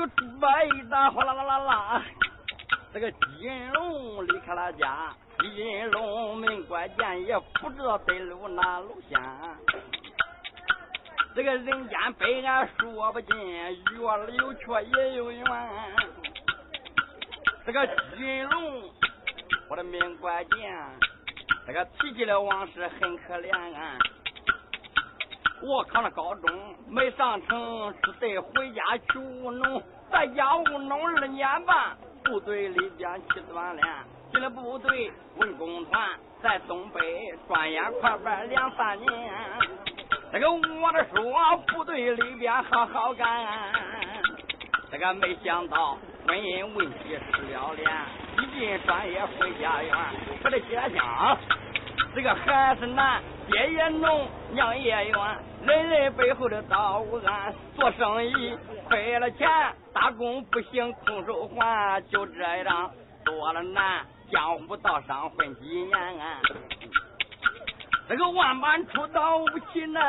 个猪八一打哗啦啦啦啦，这个金龙离开了家，金龙门关见也不知道得路哪路线。这个人间悲哀说不尽，月儿有缺也有圆。这个金龙，我的命关键，这个提起了往事很可怜啊。我考了高中没上成，只得回家去务农，在家务农二年半，部队里边起锻炼，进了部队文工团，在东北转眼快办两三年。这个我的说部队里边好好干，这个没想到婚姻问题失了脸，一进专业回家园，我的家。乡，这个孩子难，爹也农，娘也远，人人背后的道无安，做生意亏了钱，打工不行空手还，就这样多了难，江湖道上混几年。这个万般出道不起呢，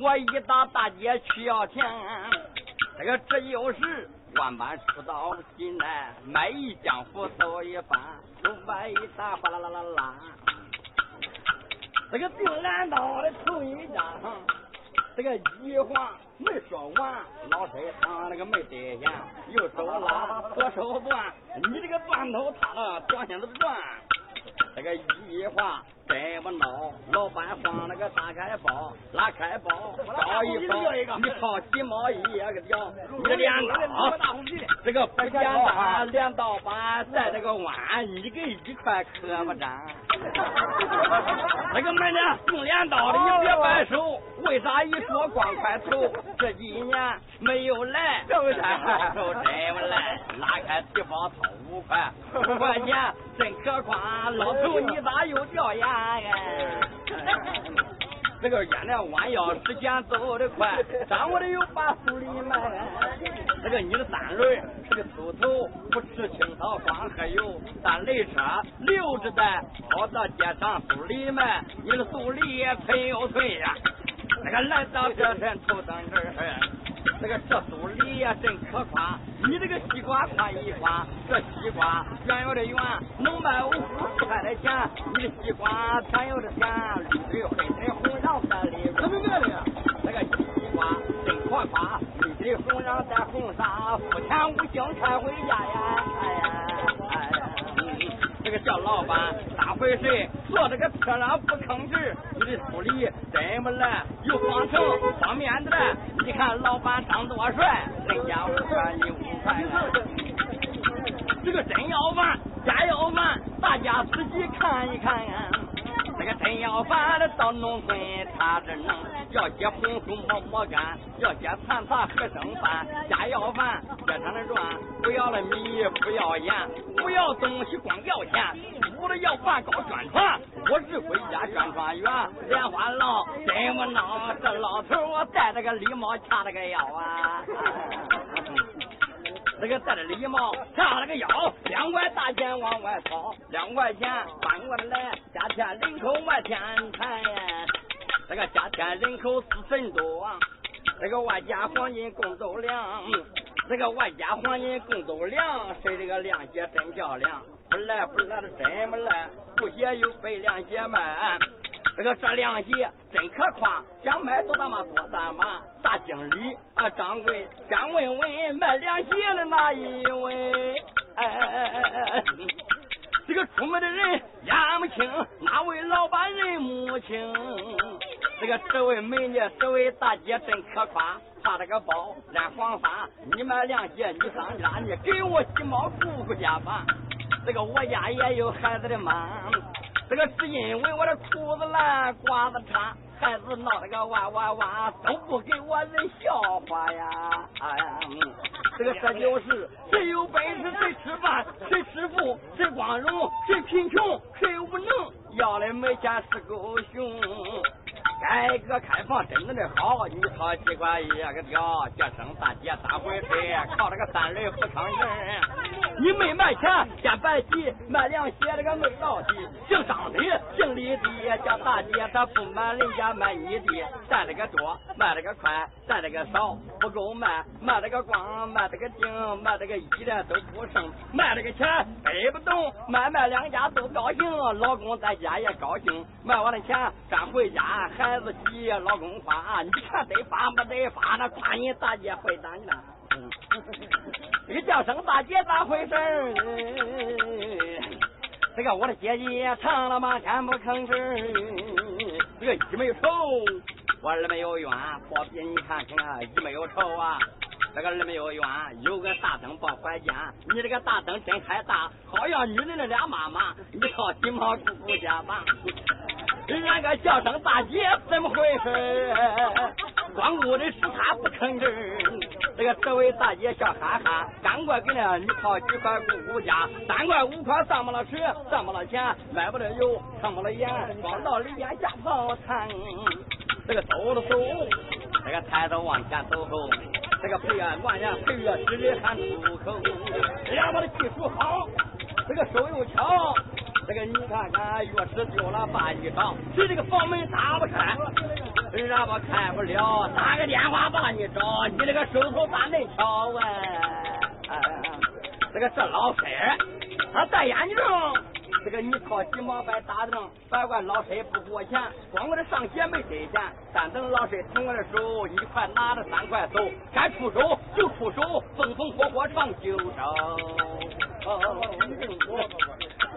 我一到大街去要钱，这个这就是万般出道不起呢，卖艺江湖走一番，手摆一打哗啦啦啦啦，这个定蓝刀的头一张，这个一话没说完，老身上那个没得闲，右手拉，左手断，你这个断头塌了，短线都转，这个一话。怎么闹？老板放那个打开包，拉开包，包一包，你掏几毛一个掉，你镰刀，这个不简单，镰刀把带这个弯，一个一块可不沾。那个买呢用镰刀的，你别摆手，为啥一说光块头？这几年没有来，手真不来，拉开提包掏五块，五块钱真可夸，老头你咋又掉牙？这个烟呢弯腰，时间走得快，掌握的又把手里卖。这个你的三轮是个秃头，不吃青草光喝油，三轮车溜着在跑到街上苏里卖，你的苏里脆又脆呀。那个来到这山头等这儿。这个这苏梨呀真可夸，你这个西瓜夸一夸，这西瓜圆有的圆，能卖五十块的钱，你的西瓜甜有的甜，绿的黑的红瓤色里，怎么卖的呀？这个西瓜真可夸，绿的红瓤带红纱，付钱五星开回家呀，哎呀哎呀，这个叫老板咋回事？坐这个车上不吭气，你的处理真不赖，又方程方面的。你看老板长多帅，人家五块你五块。这个真要饭，假要饭，大家仔细看一看。啊个真要饭的到农村他这能，要些红薯馍馍干，要些残茶喝剩饭。假要饭街上的转，不要了米，不要盐，不要东西光要钱。我的要饭搞宣传，我是回家宣传员。莲花老真不孬，这老头我戴着个礼帽掐着个腰啊。这个戴着礼帽叉了个腰，两块大钱往外掏，两块钱翻过来，家天人口外添财。这个家天人口四分多，这个外加黄金共斗量，这个外加黄金共斗量，谁这个亮鞋真漂亮。不赖不赖的真不赖，不鞋有白凉鞋卖。这个这凉鞋真可夸，想买多大码多大码。大经理啊，掌柜，先问问卖凉鞋的哪一位？哎哎哎哎哎！这个出门的人眼不清，哪位老板人母亲？这个这位美女，这位大姐真可夸，挎着个包染黄发。你买凉鞋，你上家，你给我几毛姑姑家吧。这个我家也有孩子的妈，这个是因为我的裤子烂，褂子差，孩子闹了个哇哇哇，都不给我人笑话呀！哎呀，这个这就是谁有本事谁吃饭，谁吃富谁光荣，谁贫穷谁无能，要来没钱是狗熊。改革开放真正的好，你掏几块一个条，节省大姐三回事，靠这个三轮不吭人。你没卖钱，先白旗，卖凉鞋这个没老底，姓张的姓李的叫大姐，他不买人家买你的，带了个多，卖了个快，带了个少，不够卖，卖了个光，卖了个精，卖了个一的都不剩，卖了个钱背不动，买卖两家都高兴，老公在家也高兴，卖完了钱赶回家还，孩子急，老公夸，你看得发没得发，那夸你大姐会打你了。你叫声大姐咋回事？这个我的姐姐唱了嘛，天不吭声。这个一没有仇，我二没有冤。宝贝，你看看啊，一没有仇啊。这个二没有冤，有个大灯抱怀间。你这个大灯真开大，好像女人的俩妈妈。你靠金毛姑姑家吧。那个叫声大姐怎么回事？光顾的是他不吭声。这个这位大姐笑哈哈，赶快给那你掏几块姑姑家，三块五块上不了车，上不了钱，买不了油，上不了盐，光到里边下泡汤。这个走了走，这个抬头往前走后，这个陪啊管呀陪呀使的喊出口，两把的技术好，这个手又巧。这个你看看，钥匙丢了把一找，谁这个房门打不开，让我开不了，打个电话把你找，你这个手头咋能巧啊？这个这老身他戴眼镜，这个你靠几毛白打灯，别管老身不给我钱，光我这上鞋没给钱，但等老身疼我的手，一块拿着三块走，该出手就出手，风风火火闯九州。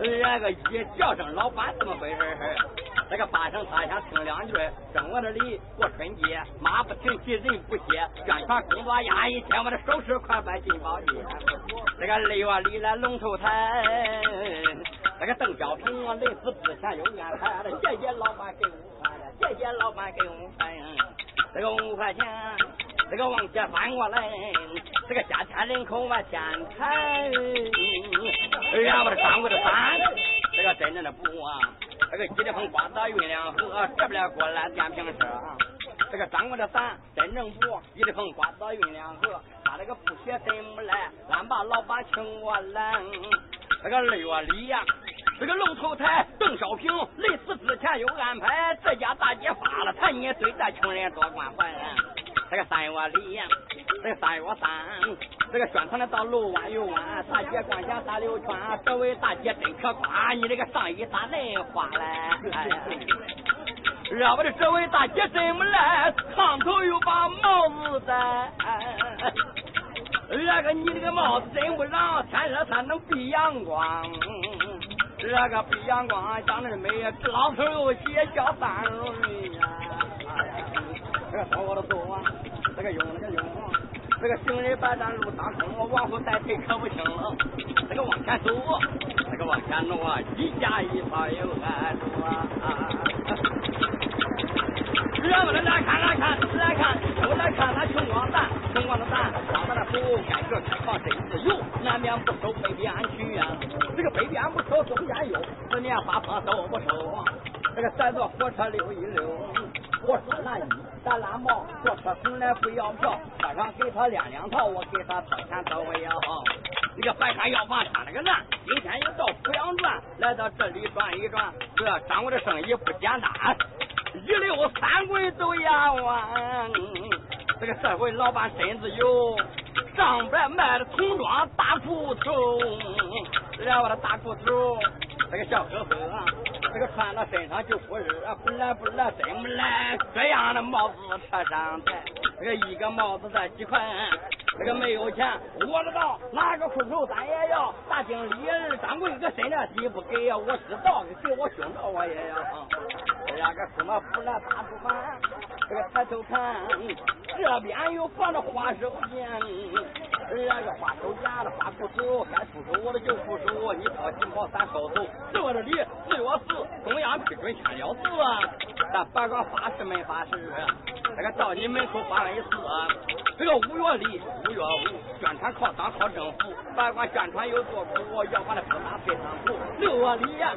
那个一叫声老板怎么回事？那个八声他想听两句，正我这里过春节，马不停蹄人不歇，宣传工作压一天，我的手持快快进宝街。这个二月里来龙头台，那个邓小平，临死之前有安排，谢谢老板给五块，谢谢老板给五块，这个五块钱。这个往前翻过来，这个家天人口往前抬，然后这张过的伞，这个真正的布啊，这个吉利风刮到运两河，这边过来电瓶车，这个张过的伞真正布，吉利风刮到运两河，他这个布鞋怎么来？俺把老板请过来，这个二月里呀，这个龙头台邓小平临死之前有安排，这家大姐发了财，你对这穷人多关怀。这个三月里，这个三月三，这个宣传的道路弯又弯，大姐光想打溜圈，这位大姐真可夸，你这个上衣咋恁花嘞？哎呀，我的这位大姐怎么来？炕头又把帽子戴，那个你这个帽子真不让天热它能避阳光，那个避阳光长得美，老头又写叫三轮呀。哎呀这个走我的走这个用那个用，这个行人白站路当空，我往后再退可不行了。这个往前走，这个往前挪，一加一跑又挨住啊！让我们来看来看来看，都来看那穷光蛋，穷光的蛋，光的那虎，该个开放真自由，南边不收北边去呀，这个北边不收东边有，四面八方都不收，这个再坐火车溜一溜。我说那一咱拉毛，坐车从来不要票，车上给他两两套，我给他掏钱掏我要。那个白山药房穿了个烂，今天又到濮阳转，来到这里转一转，这耽误的生意不简单，一溜三棍都压完。这个社会老板身子有，上边卖的童装大裤头，来我的大裤头，这个笑呵呵。这个穿到身上就不热，不来不来真不来。这样的帽子车上戴，这个一个帽子才几块，这个没有钱我知道，哪个裤头咱也要。大经理掌柜个身量低不给呀，我知道给我胸罩我也要。这个什么不来大不满，这这个抬头看，这边又放着花手绢。那个花手夹的花裤手，该出手我的就出手，你掏金袍咱收走。我这里四月四，中央批准签了字，咱别管发誓没发誓，这个到你门口发了一次。这个五月里五月五，宣传靠党靠政府，别管宣传有多苦，要把那疙瘩配上土。六月里呀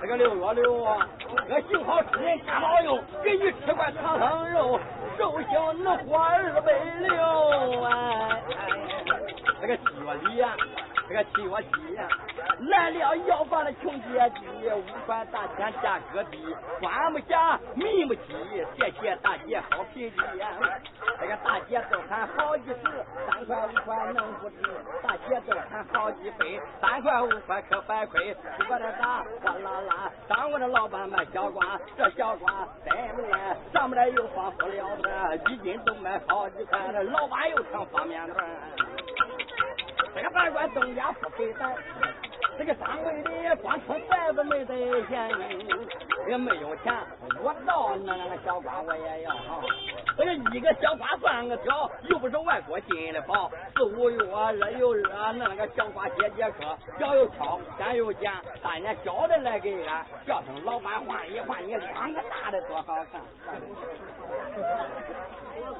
这个六月六，我幸好吃人天保佑，给你吃块唐僧肉，寿星能活二百六哎。这个七月里呀，这个七月七呀，来了要饭的穷姐姐，五块大钱价格低，关不下，密不起，谢谢大姐好脾气。这个大姐都喊好几十，三块五块能不值？大姐都喊好几倍，三块五块可白亏。不管这咋哗啦啦，当我的老板卖小瓜，这小瓜真不赖，上面又放塑料一斤都买好你看那。老板又成方便面。这个饭馆东家不给咱，这个掌柜的光吃袋子没得钱，也没有钱，我到那那个小瓜我也要哈。这一个小瓜算个条，又不是外国进的宝，四五月热又热，那那个小瓜解解渴，脚又翘，钱又捡，大年小的来给俺，叫声老板换一换，你两个大的多好看。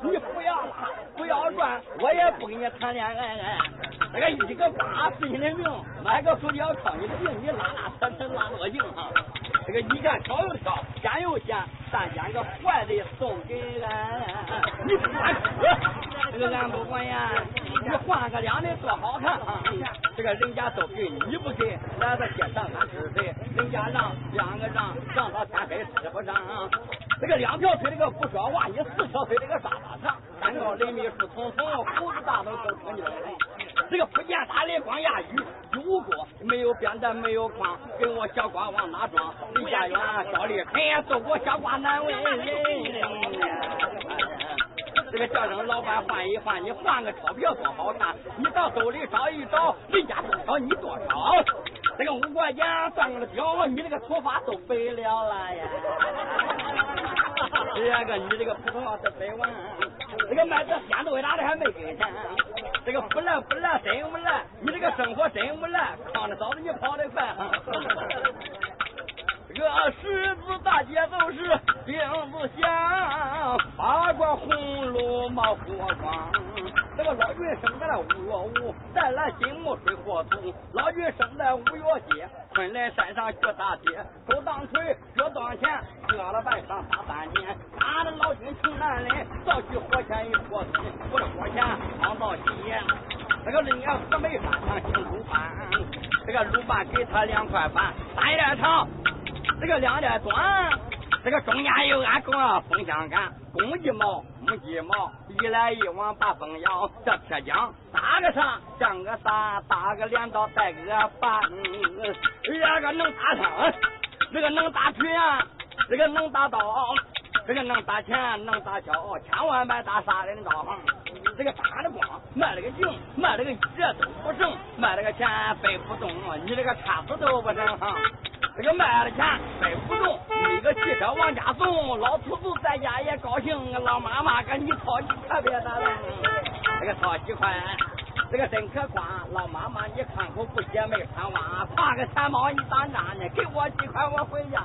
你不要拉，不要转，我也不跟你谈恋爱。那个一个八十斤的命，买个手脚超你的病，你拉拉扯扯拉多硬哈。这个一看挑又挑，捡又捡，但捡个坏的送给俺。你不管，这个俺不管呀。你换个两的多好看啊！这个人家都给你不给，来到街上俺是谁？人家让两个让，让到天黑吃不上。这个两条腿这个不说话，你四条腿这个沙发长，三高林密树丛丛，胡子大都都听见了。这个福建打雷光压雨，有锅没有扁担没有筐，给我小瓜往哪装？离家远，小李肯做过小瓜难为人。这个叫声老板换一换，你换个钞票多好看，你到兜里找一找，人家多少你多少。这个五块钱算个表，你这个头发都白了了呀。这个你这个普通话是真完，这个卖这鲜豆芽的还没给钱。这个不烂不烂真不烂，你这个生活真不赖，扛着嫂子你跑得快。这个十字大街都是钉子响，八卦红炉冒火光。这个老君生在了五月五，带来金木水火土。老君生在五月节，昆仑山上学大铁，手当锤，脚当钱，喝了半上打三年。俺的老君穷男人，早起火钱一锅水，我的火钱放到西。这个人家河梅山上请鲁班，这个鲁班给他两块半，三点长。这个两点短，这个中间有俺公风箱杆，公鸡毛，母鸡毛，一来一往把风摇。这铁匠打个啥，像个啥，打个镰刀带个把，这个能打枪，这个能打锤啊，这个能打刀，这个能打钱，能打桥，千万别打杀人刀。这个打的光，卖了个劲，卖了个这都不成，卖了个钱背不动，你这个叉子都不成。这个卖了钱背不动，一个汽车往家送，老头子在家也高兴，老妈妈给你掏几块别打了，这个掏几块，这个真可观，老妈妈你看口不写没穿袜，挎个钱包你当啥呢？给我几块我回家。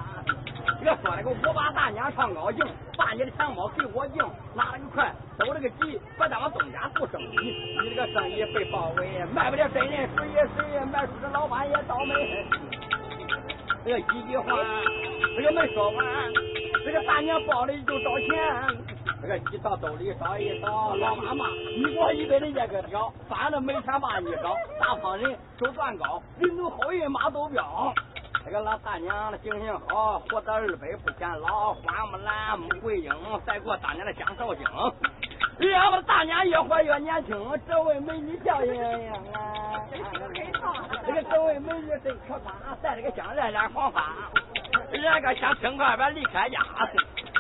这个说那个我把大娘唱高兴，把你的钱包给我赢，拿了个快，走了个急，别当我东家做生意，你这个生意被包围，卖不了真人谁也谁，卖出的老板也倒霉。这个一句话，这个没说完，这个大娘包里就找钱，这个一到兜里找一找，老妈妈，你给我一百的一个条，反正没钱把你找，大方人手段高，人走好运马都彪。这个老大娘的行性好，活到二百不显老，花木兰、穆桂英，再过当年的江少卿。俺们大娘越活越年轻，这位美女叫莹莹啊！这个这位美女真可夸，戴了个项链染黄发，那个想轻快边离开家。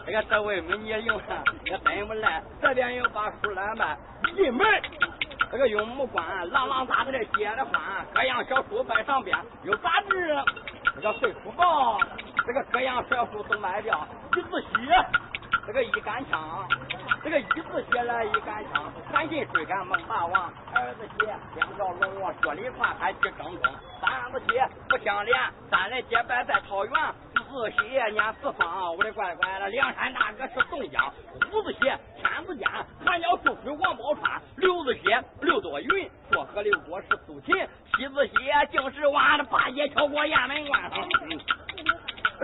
这个这位美女用也真不赖，这边又把书篮摆，一门这个用木棺，啷啷杂杂的接着翻，各样小书摆上边，有杂志，这个岁数报，这个各样小书都卖掉，一字血，这个一杆枪。这个一字写来一杆枪，赶紧追赶孟大王。二字写两条龙，脚里跨还去争锋。三字写不相连，三人结拜在桃园。四字写念四方，我的乖乖了，梁山大哥是宋江。五字写天子间，寒鸟出水王宝钏。六字写刘多云，说和刘国是苏秦。七字写竟是完了，八爷跳过雁门关。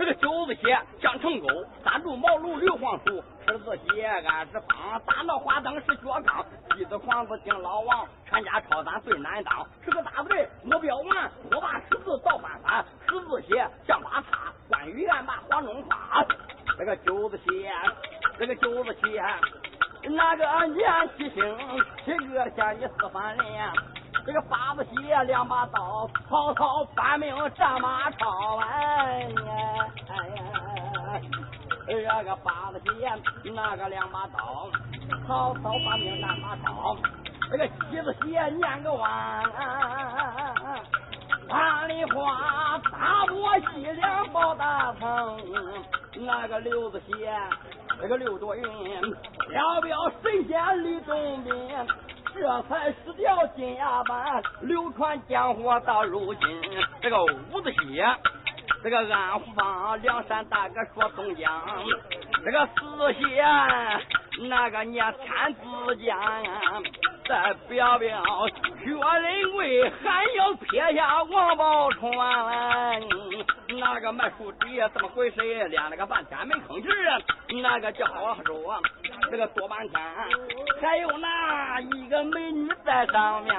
这个九字写江成沟，三柱茅庐刘皇叔。十字写俺是方，大闹花灯是脚刚，鸡子皇子敬老王，全家抄咱最难当。是个大队目标完，我把十字倒翻翻，十字写向八叉，关羽案把黄忠发，这个九子写，这个九子写，那个年七星，七个下你四番人。这个八子鞋两把刀，曹操翻命战马超，哎呀，这个八子鞋那个两把刀，曹操翻命战马超，这个七子鞋念个完，万里花大漠西凉报大唐，那个六子写这个六朵云，飘飘神仙李洞宾。这才失掉金牙板，流传江湖到如今。这个五子戏，这个安福坊梁山大哥说宋江，这个四县那个念天子江，再表表薛仁贵还要撇下王宝钏，那个卖树底怎么回事？练了个半天没吭气啊！你那个叫好说。这个多半天，还有那一个美女在上面，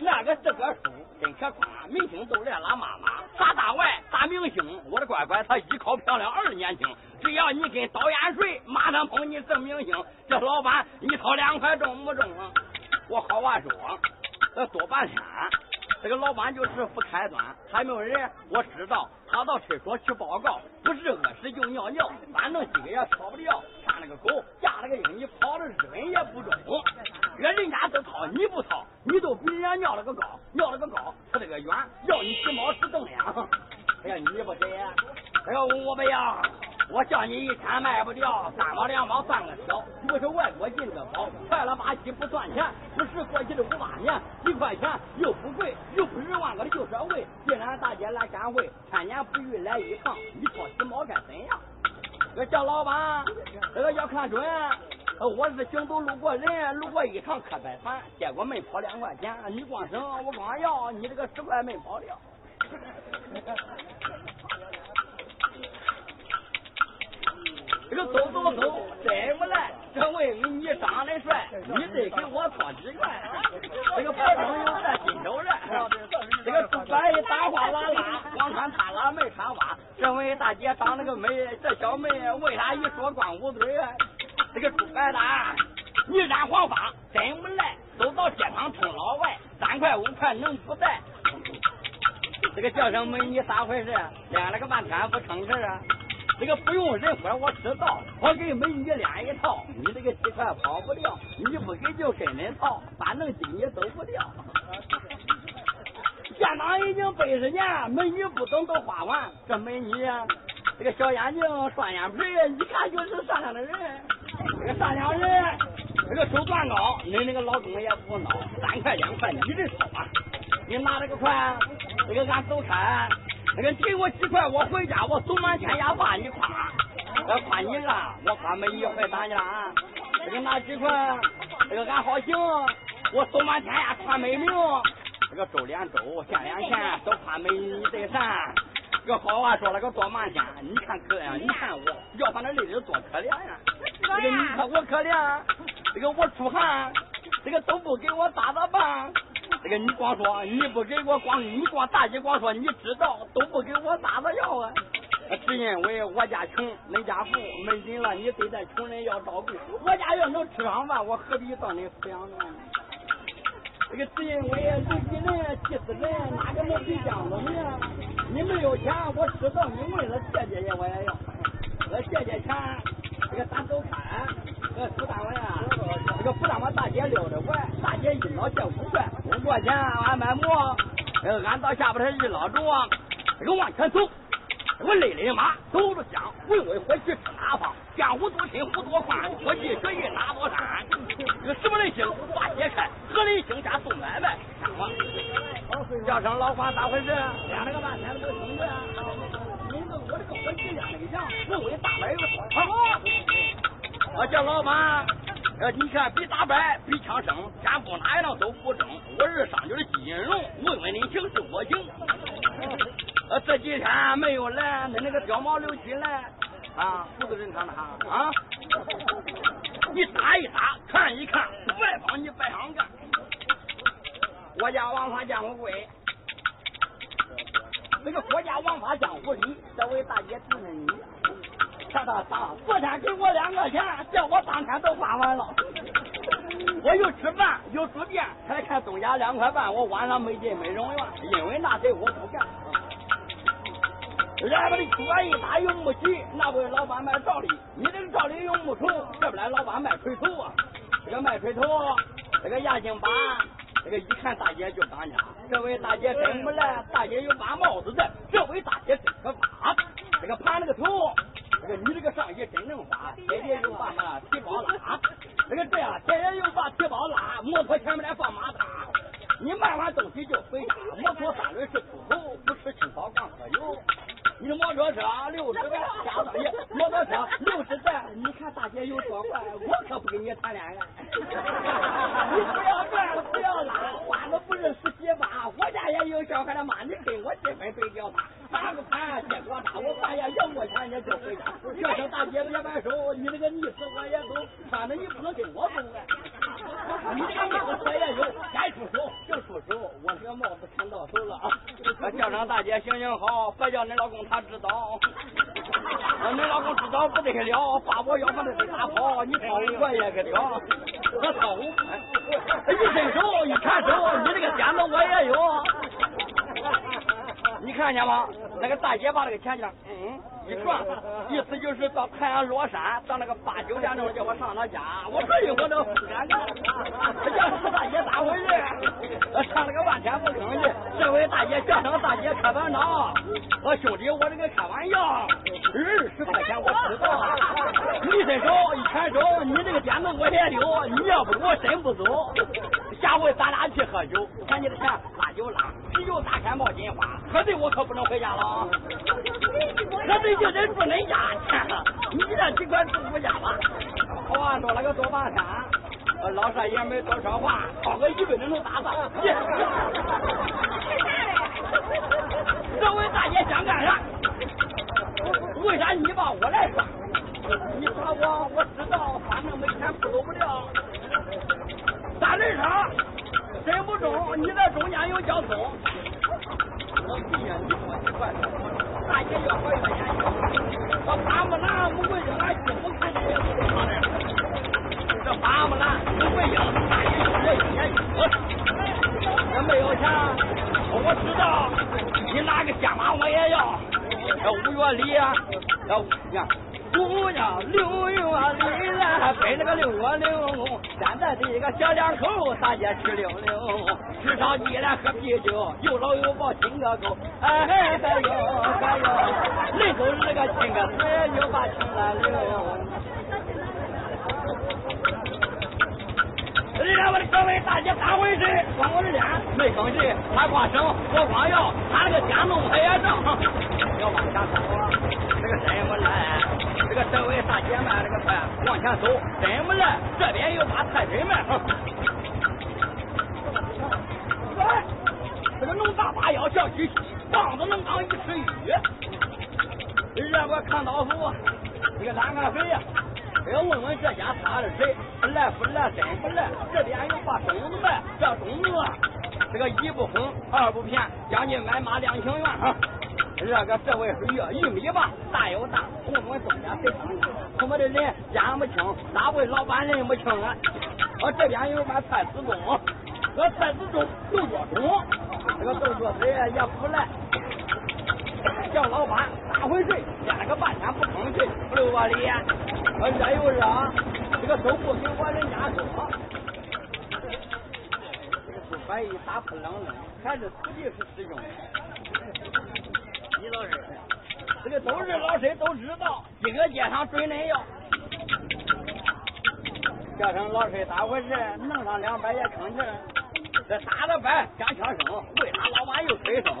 那个是个书真可夸，明星都来拉妈妈，啥大腕大明星，我的乖乖，他一考漂亮二年轻，只要你跟导演睡，马上捧你成明星。这老板一掏两块中不中？我好话说，这多半天。这个老板就是不开端，还没有人，我知道他到厕所去报告，不是饿屎就尿尿，反正今个也逃不掉。看那个狗，架了个鹰，你跑了日本也不中。人家都掏，你不掏，你都比人家尿了个高，尿了个高，吃了个远，要你骑猫吃蹬我叫你一天卖不掉，三毛两毛算个小。不是外国进的宝，快了吧唧不赚钱。不是过去的五八年，一块钱又不贵，又不是万个的旧社会。既然大姐来赶会，千年不遇来一趟，你说几毛该怎样？这叫老板，这个要看准。我是行走路过人，路过一趟可摆盘，结果没跑两块钱。你光省，我光要，你这个十块没跑掉。走走走，真不赖。这位你长得帅，你得给我掏几块。这个白朋友在金州人，这个猪白一大花拉拉，光穿褡拉没穿袜。这位大姐长得个美，这小妹为啥一说光捂嘴？这个猪白搭，你染黄发真不赖。走到街上冲老外，三块五块能不带？这个叫声美女咋回事？练了个半天不成事啊？这个不用人说，我知道。我给美女练一套，你这个鸡块跑不掉，你不给就跟人套，反正今你走不掉。建党已经百十年，美女不等都花完。这美女，这个小眼睛，双眼皮，一看就是善良的人。这个善良人，这个手段高，你那个老公也不孬。三块两块，你这掏啊！你拿这个块，这个俺走开。那个给我几块，我回家我走满天涯把你夸，我夸你了，我夸美女会打你了啊！这个拿几块，这个俺好行，我走满天涯夸美名。这个周连周见连钱，都夸美女得善。这个好话说了个多满天，你看可怜，你看我，要把那累的多可怜呀！这个你看我可怜，这个我出汗，这个都不给我咋咋办？这个你光说你不给我光，你光大姐光说你知道都不给我咋子要啊？只因为我家穷，恁家富，没人了，你对待穷人要照顾。我家要能吃上饭，我何必到你抚养呢？这个只因为လူ比人气死人，哪个能比这样子呢？你没有钱，我知道你为了借借钱我也要，我借借钱，这个咱走开，这个不单位啊，这个不但我大姐溜着拐，大姐一捞借五块。过钱，俺买馍，俺到下边儿一老着，这个往前走，我累累马，走着香，问问回去吃哪方？江湖多深，湖多宽，我去学艺哪座山？这个什么人行？把解开，何人行下送买卖？看我，叫声老花咋回事？练了个半天都没听着。你这我这个伙计练那个样，我为大摆个好。我叫老板。呃，你看比打败，比枪声，天不哪一样都不争。我是上局的金银龙，问问你行是我行。呃，这几天没有来，恁那个貂毛刘七来啊，胡子人看他啊。你打一打，看一看，外邦你别想干。国家王法江湖贵，那个国家王法江湖里，这位大姐就是你。他他他，昨天给我两个钱，叫我当天都花完了。我又吃饭又住店，还看东家两块半，我晚上没进美容院，因为那事我不干。俺们的锅一打又木齐，那位老板卖照例，你这个照例又没熟，这不来老板卖锤头啊？这个卖锤头，这个牙镜把，这个一看大姐就当家。这位大姐真不赖，大姐有把帽子戴，这位大姐真可怕。这个盘那个头，你这个上衣真能花，姐姐又把那提包拉，那个这样姐姐又把提包拉，摩托前面来放马达，你卖完东西就回家，摩托三轮是出头，不吃青草光喝油。你摩托车六十万，加上你摩托车六十万，你看大姐有多快，我可不跟你谈恋爱。你不要转，不要拉，花子不认识几把。我家也有小孩的妈，你跟我结婚对调他，打个盘结果大，我半夜要过钱你就回家。叫声大姐别摆手，你我也走，反正你不能跟我走啊。你这个帽子我也有，该出手就出手，我这个帽子看到手了啊。叫声大姐行行好，别叫恁老公。他知道，你老公知道不得了，把我要把那打跑，你跑我也个屌，我跑五块，一伸手一看手，你这个鞭子我也有，看见吗？那个大姐把那个钱钱，嗯。一转，意思就是到太阳落山，到那个八九点钟叫我上他家，我这一会都不敢干。叫声大姐咋回事？上了个半天不吭气。这位大姐叫声大姐开玩笑，我兄弟我这个开玩笑，二十块钱我知道。你伸手一牵手，你这个点子我也溜，你要不我真不走。下回咱俩去喝酒，把你的钱拉就拉，啤酒大开冒金花，喝醉我可不能回家了。喝醉。就得住恁家去，你这尽管住我家吧？好啊，到那个多半山，老少爷们多说话，掏个一百能打发。这位大爷想干啥？为啥你把我来抓？你抓我，我知道，反正没钱不走不了。三轮车，真不中，你在中间有交通。我闭眼，你说你快大姐要好一块钱，我花木兰不会扔，俺媳妇看见也不会放这。这花木兰不会扔，大爷我一年一我没有钱，我知道，你拿个肩膀我也要。这五月里啊，这姑娘六月里来背那个六月六，现在的一个小两口大街吃溜溜，吃烧鸡来喝啤酒，有老有抱亲个够，哎嗨哟嗨哟，人都是个亲个嘴，又把情来留。你看我的各位大姐咋回事？光我的脸没吭气，他光省我光要，他那个电动他也挣，要往下走，这个真不来。这个这位大姐卖这个菜，往前走真不赖。这边又把菜真卖。这个能打八腰小鸡鸡，棒子能当一尺鱼。让我看到夫，这个拉个肥呀。要问问这家他是谁，来不来，真不来。这边又把种子卖，这种子这个一不哄，二不骗，将近买马两情愿啊。这个这位是玉玉米吧，大有大，问问东家谁当家？他们的人眼不清，哪位老板认不清啊？我这边有把菜子中，这菜子中豆角中，这个豆角子也不赖。叫老板咋回事？练了个半天不吭气，不溜我里，我热又热，这个都不给我人家说。这个不怀疑，打不冷冷，还是徒弟是师兄。你老师，这个都是老师都知道，一个街上准恁要。叫声老师咋回事？弄上两百也吭气。这打的板响枪声，为啥老马又吹声？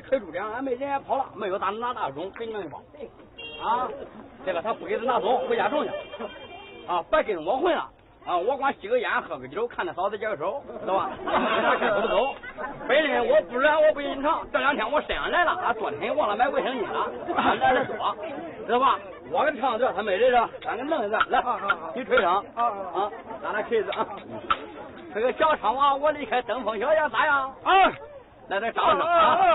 吹住粮俺没人也跑了没有咱们拿大种给你们一包啊这个他不给他拿走回家种去啊别跟我混了啊我光吸个烟喝个酒看着嫂子解个手知道吧我先走不走本人我不软我不隐藏唱这两天我身上来了啊昨天忘了买卫生巾了来的说知道吧我给你唱这他没人了咱给弄一段来你吹声啊啊咱俩吹一段啊这个小唱娃我离开登峰小样咋样啊来来掌找啊。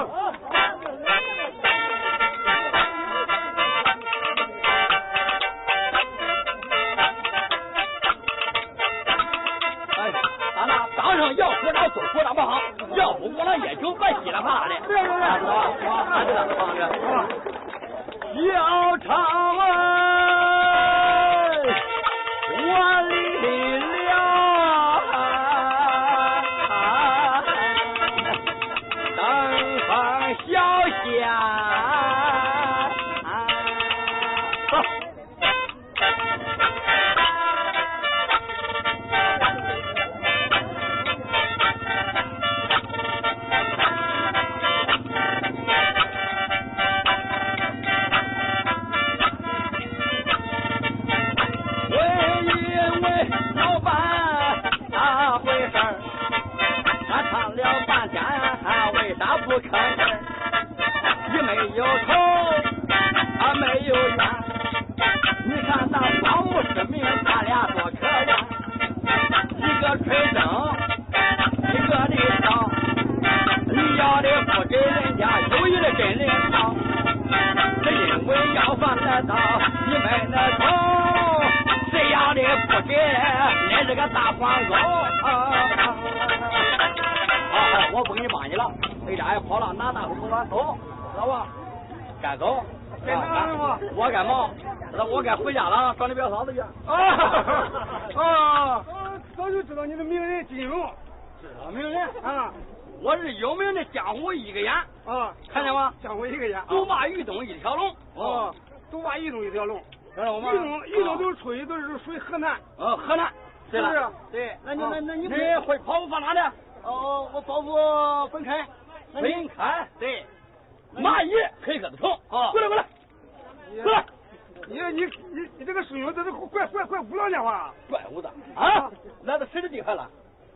哎咱们掌声要说鼓不好。要不鼓掌也就白嘻了怕啦的对对对要唱啊。金融，知道名人啊，我是有名的江湖一个眼啊，看见吗？江湖一个眼，独霸豫东一条龙啊，独霸豫东一条龙。豫东，豫东都是出去都是属于河南啊，河南，是不是？对，那你那那你会跑我放哪的？哦，我包袱分开，分开，对，马一黑疙瘩城啊，过来过来，过来，你你你你这个声音咋都怪怪怪无赖呢嘛？怪无的啊，那都谁最厉害了？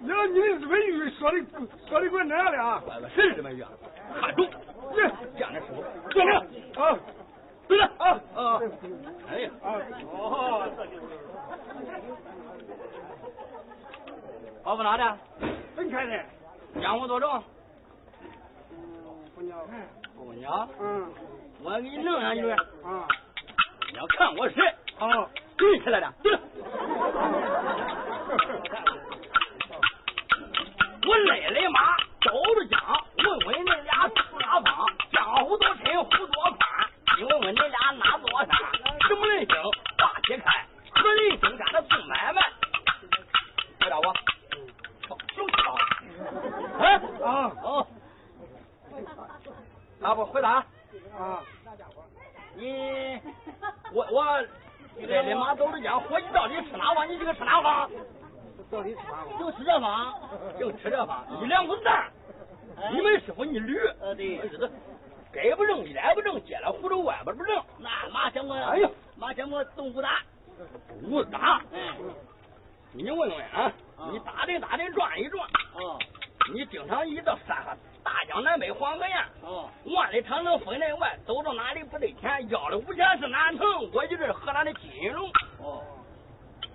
你你的日本语说的说的怪难的啊。乖谁是日本语啊喊住你讲的时候救命啊对了啊啊哎呀啊。哦这就是。拿的？分开的。养活多重。姑娘姑娘嗯。我给你弄上去啊。你要看我谁啊对起来的对了我勒勒马，走着讲，问问你俩住哪方？江湖多深，湖多宽？你问问你俩哪座山？什么人精？大铁开，何人精干的做买卖？回答我。嗯。兄弟啊！哎啊好。啊不回答。啊。那家伙。你，我我勒勒马走着讲，伙计到底吃哪方？你这个吃哪方？到底吃哪方？你妈 吃这个你两个蛋你没生过你驴给不正来不正接了胡子歪不正那马将馆哎呦马将馆动不打不打你问问啊你打听打听转一转啊你经常一到三大江南北黄河沿万里长城分内外走到哪里不得钱腰里五钱是南城我就是河南的金龙哦。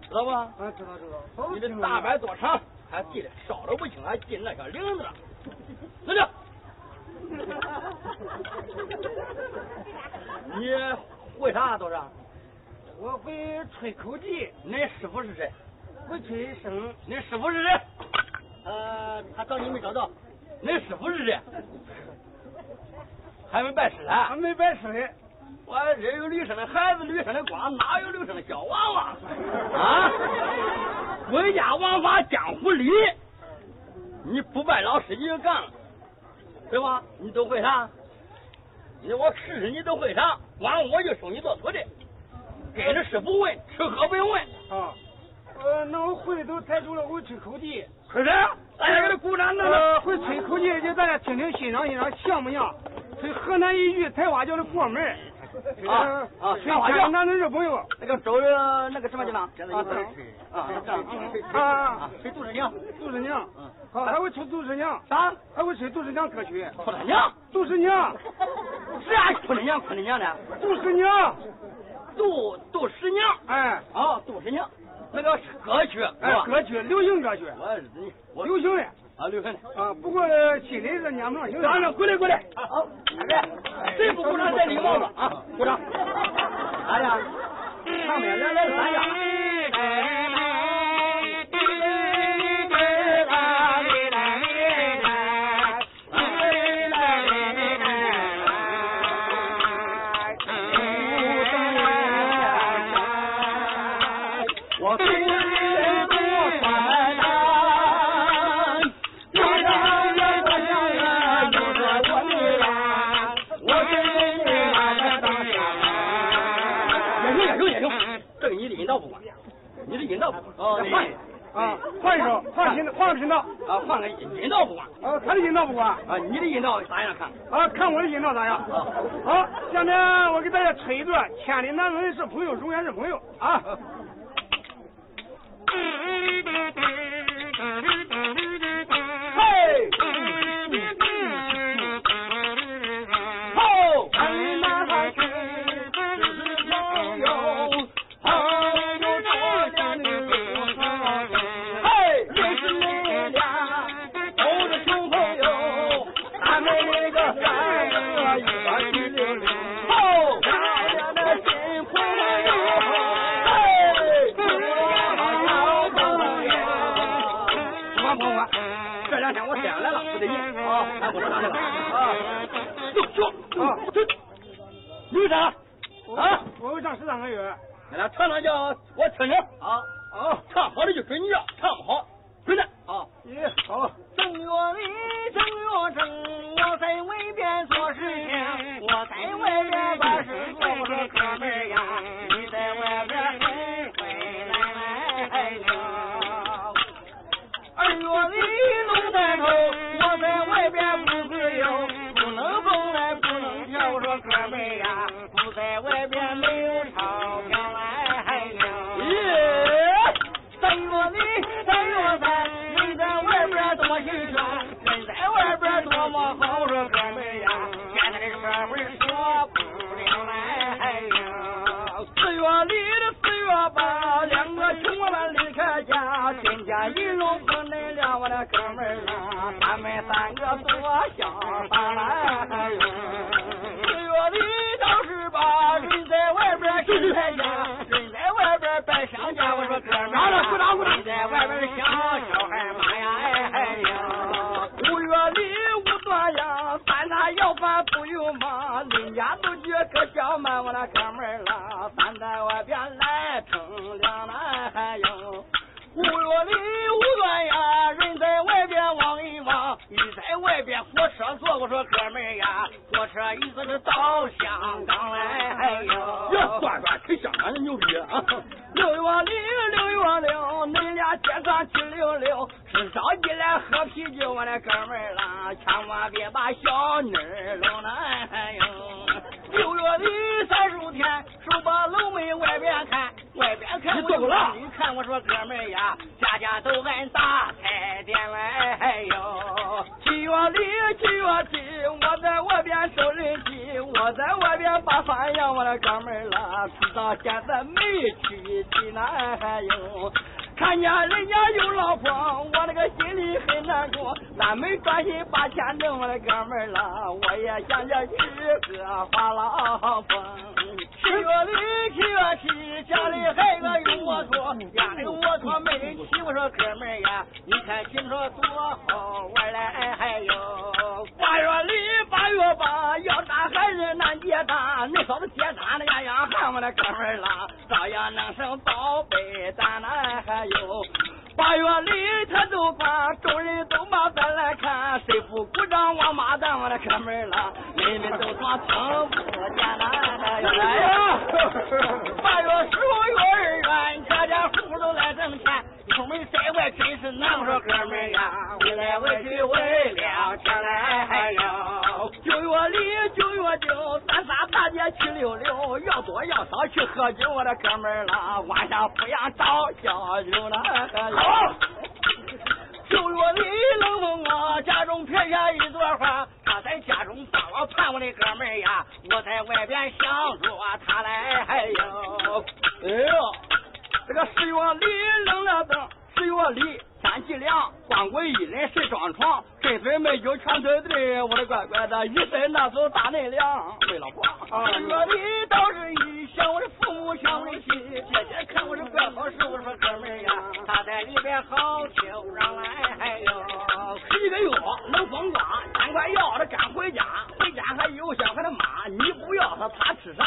知道不知道知道。你的大摆多长还记得烧了不轻，还记那个铃子了。那就，你会啥、啊，都是？我会吹口笛。恁师傅是谁？会吹笙。恁师傅是谁？呃，他找你没找到。恁师傅是谁？还没拜师呢。还没拜师呢。我人有驴生的孩子，驴生的瓜，哪有驴生的小娃娃？啊！国家王法，江湖里，你不拜老师你就干了，对吧？你都会啥？你我试试你都会啥？完我就收你做徒弟，跟着师傅问，吃喝不用问啊。呃，那我会都抬出了，会吹口笛，是不是？大家给他鼓掌，那会吹口笛，就大家听听欣赏欣赏，像不像？吹河南豫剧台话叫的过门啊啊！吹河南的日朋友，那个周那个什么地方？啊啊啊！吹杜十娘，杜十娘，好，还会吹杜十娘，啥？还会吹杜十娘歌曲，杜十娘，杜十娘，啥杜十娘？杜十娘的？杜十娘，杜杜十娘，哎，啊，杜十娘，那个歌曲，哎，歌曲，流行歌曲，我我流行的。啊，六分啊，不过心里是娘们行。当然，过来过来，好，来，谁不鼓掌戴礼帽子啊？鼓掌。我先来了不得劲啊来我们拿去了啊走走啊走为啥啊我会唱十三个月你俩唱唱叫我听听啊啊唱好了就准你要唱不好滚蛋啊一好正月里正月正我在外边 i'm 一个个到香港来，哎呦，呀，转转去香港的牛逼啊！六月里，六月六，恁俩街上去溜溜，是着急来喝啤酒，我的哥们儿啦，千万别把小妮儿弄，哎呦。六月里三十五天，手把楼门外边看，外边看你。你看我说哥们儿呀，家家都按大彩电哎，哎呦。七月七我在外边受人欺我在外边把饭养我的哥们儿了到现在没娶妻呢还有看见人家有老婆我那个心里很难过俺没专心把钱挣我的哥们儿了我也想着娶个花老婆七月里七月七家里还有个有摩托呀那个摩托没人骑我说哥们儿呀你看今朝多好玩嘞哎哎子难结扎，恁嫂子结扎的呀呀喊我的哥们儿啦，照样能生宝贝，咱那还有。八月里他都把众人都把咱来看，谁不鼓掌我骂咱我的哥们儿啦，妹妹都说听不见啦。来呀！八月十五幼儿园，家家户户都来挣钱，出门在外真是难说哥们呀，回来为去为了钱来还要。九月里九月九，三三大姐七六六，要多要少去喝酒，我的哥们儿啦，晚上不养找小酒了还要。九月里冷风啊，家中撇下一朵花，他在家中帮我盼我的哥们儿呀，我在外边想着他来还有。哎呦，这个十月里冷了灯，十月里天气凉，光棍一人谁装床？真水美酒全对对，我的乖乖的，一身那都大内凉。为了我，十月里倒是一想我的父母想我的妻，姐姐看我是怪好事，我说哥们呀，他在里边好秋让来还有十一个月能风光，赶快要的赶回家，回家还有想和他妈，你不要他他吃啥？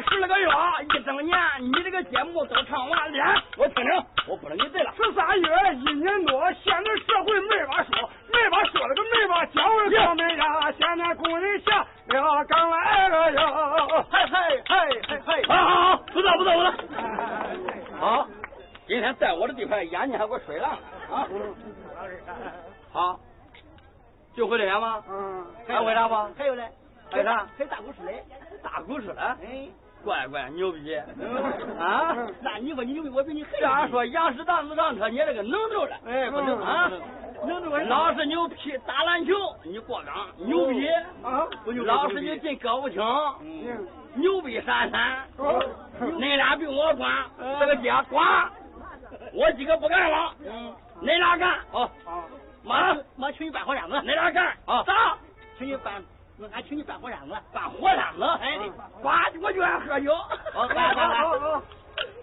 这个十来个月一整年，你这个节目都唱完了，我听听，我不能你对了。十三月一年多，现在社会没法说，没法说了个没法讲了，哥们呀，现在工人下了岗来了哟，嘿嘿嘿嘿嘿，好好好，不走不走不走。好，今天在我的地盘，眼睛还给我吹烂了啊！好，就会这样吗？嗯，还有为啥不？还有嘞，还有啥？还有大故事嘞。大故事嘞，哎，乖乖牛逼。嗯。啊！那你说你牛逼，我比你还这样说，杨氏大子上车，你这个能着了，哎，不能啊！能多老是牛皮打篮球，你过岗牛逼。啊！不牛逼老是你进歌舞厅，嗯，牛逼闪闪。哦。恁俩比我管，这个家管，我几个不干了，嗯，恁俩干好，啊，妈，妈请你办火扇子，恁俩干啊，咋请你办，俺请你办火扇子。办火扇子？哎，呱，我就爱喝酒，好来来来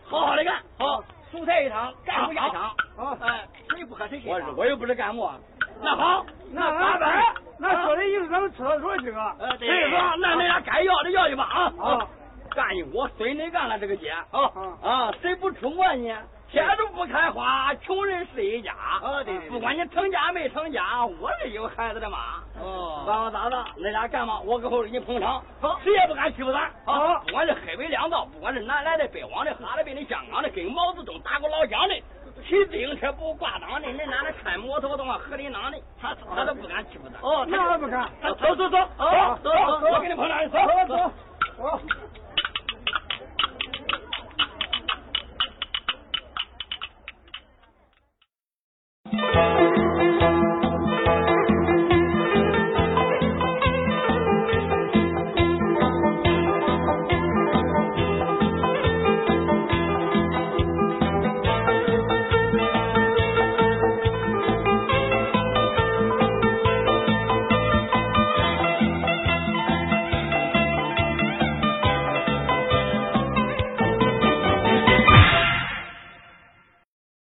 好好的干，好，蔬菜一汤，干部压枪。好哎，谁不喝谁谁我我又不是干部，那好，那八百，那说的意思咱们吃了说几个？呃，所以说，那恁俩该要的要去吧啊啊！干一我随你干了这个姐啊啊啊！谁不出没呢？天都不开花穷人是一家哦，对不管你成家没成家我是有孩子的妈哦。管我咋子恁俩干嘛？我给后头你捧场好。谁也不敢欺负咱。啊不管是黑白两道不管是南来的北往的哈尔滨的香港的跟毛泽东打过老蒋的骑自行车不挂档的你奶奶穿摩托的往河里囊的他他都不敢欺负咱。哦那还不敢。走走走。走走我给你捧场走。走。走。Thank you.